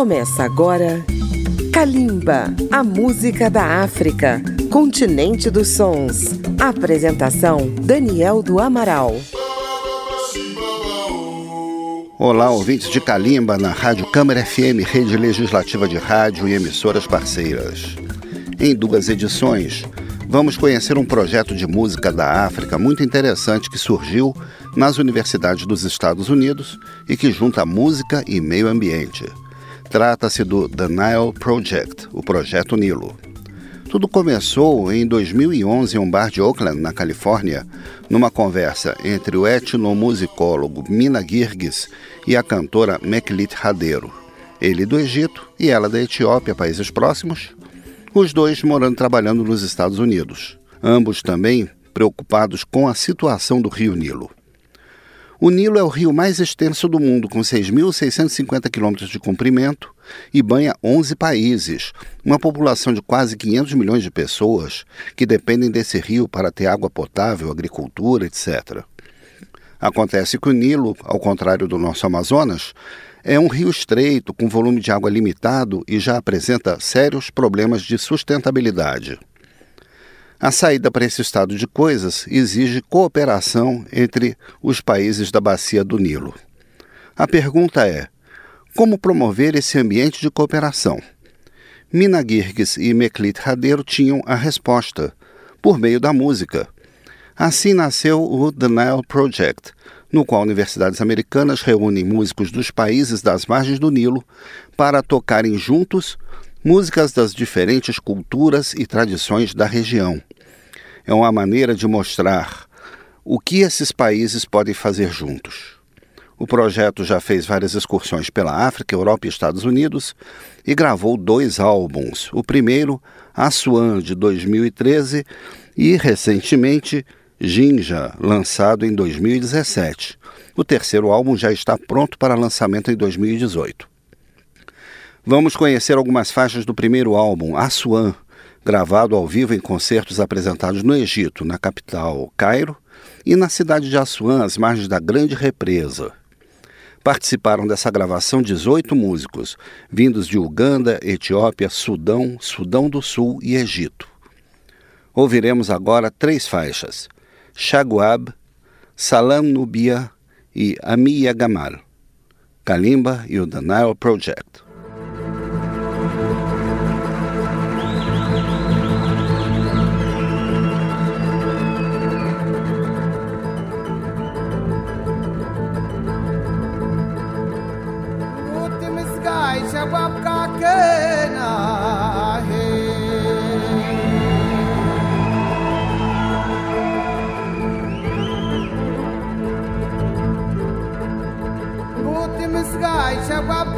Começa agora Kalimba, a música da África, continente dos sons. Apresentação Daniel do Amaral. Olá, ouvintes de Kalimba na Rádio Câmara FM, rede legislativa de rádio e emissoras parceiras. Em duas edições, vamos conhecer um projeto de música da África muito interessante que surgiu nas universidades dos Estados Unidos e que junta música e meio ambiente. Trata-se do The Nile Project, o Projeto Nilo. Tudo começou em 2011 em um bar de Oakland, na Califórnia, numa conversa entre o etnomusicólogo Mina Girgis e a cantora Meklit Radeiro. Ele do Egito e ela da Etiópia, países próximos, os dois morando e trabalhando nos Estados Unidos. Ambos também preocupados com a situação do rio Nilo. O Nilo é o rio mais extenso do mundo, com 6.650 quilômetros de comprimento e banha 11 países, uma população de quase 500 milhões de pessoas que dependem desse rio para ter água potável, agricultura, etc. Acontece que o Nilo, ao contrário do nosso Amazonas, é um rio estreito, com volume de água limitado e já apresenta sérios problemas de sustentabilidade. A saída para esse estado de coisas exige cooperação entre os países da bacia do Nilo. A pergunta é: como promover esse ambiente de cooperação? Mina Girgis e Meklit Radeiro tinham a resposta, por meio da música. Assim nasceu o The Nile Project, no qual universidades americanas reúnem músicos dos países das margens do Nilo para tocarem juntos músicas das diferentes culturas e tradições da região. É uma maneira de mostrar o que esses países podem fazer juntos. O projeto já fez várias excursões pela África, Europa e Estados Unidos e gravou dois álbuns. O primeiro, Assuan, de 2013, e recentemente Jinja, lançado em 2017. O terceiro álbum já está pronto para lançamento em 2018. Vamos conhecer algumas faixas do primeiro álbum, Assuan, gravado ao vivo em concertos apresentados no Egito, na capital Cairo, e na cidade de Assuan, às margens da Grande Represa. Participaram dessa gravação 18 músicos, vindos de Uganda, Etiópia, Sudão, Sudão do Sul e Egito. Ouviremos agora três faixas: Shaguab, Salam Nubia e Amiya Gamal, Kalimba e o The Nile Project.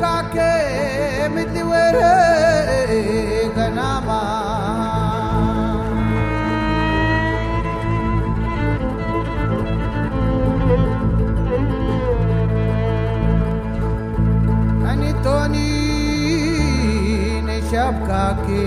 kake midiwere ganama anitoni ne shabka ke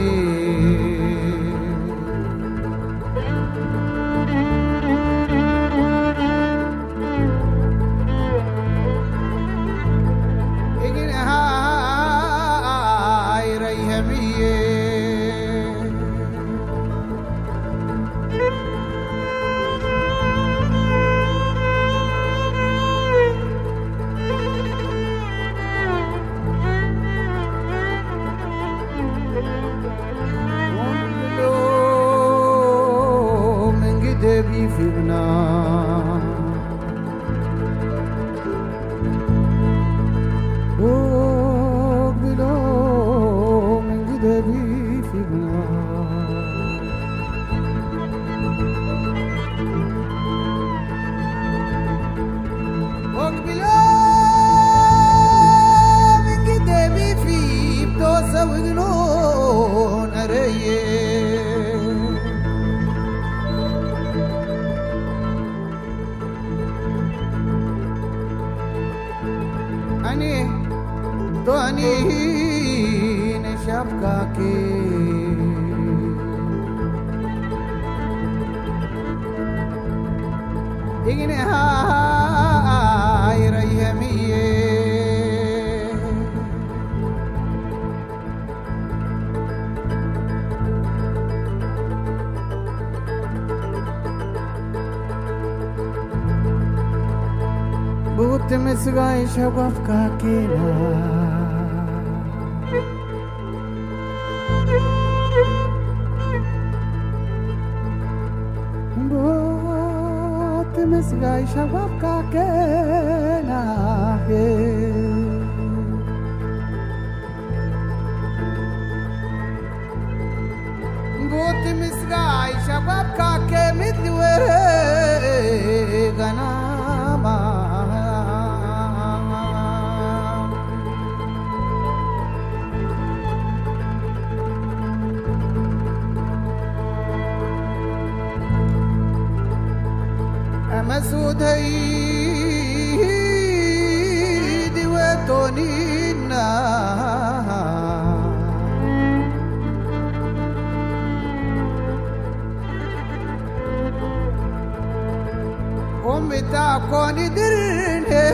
ध्वनि शब्दा के इग्ने हाय रही है मिये بوت مسغاي شغف كاكينا gaisha wapka ke na he Goti mis gaisha wapka ke mitlu سود هي دي وتونينا أمي تاكوني درني.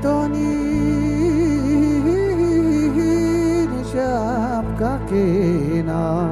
أنا توني نشاب كاكينا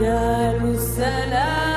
قالوا السلام.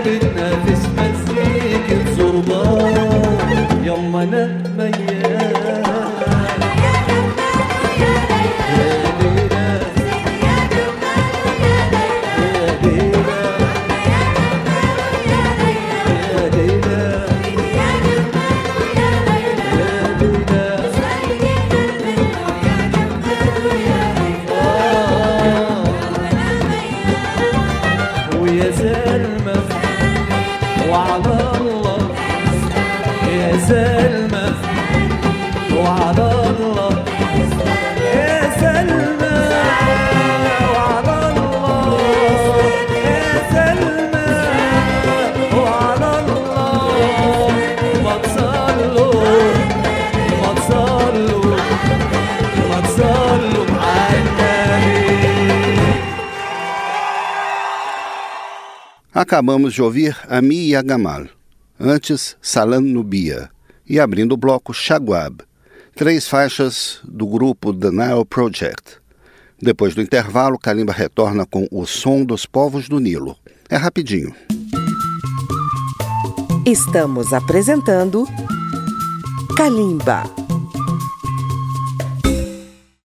بتنافس مزيك بزربان يما نتميز يزال 와 Acabamos de ouvir Ami Yagamal, antes Salam Nubia, e abrindo o bloco Shaguab, três faixas do grupo The Nile Project. Depois do intervalo, Kalimba retorna com O Som dos Povos do Nilo. É rapidinho. Estamos apresentando Kalimba.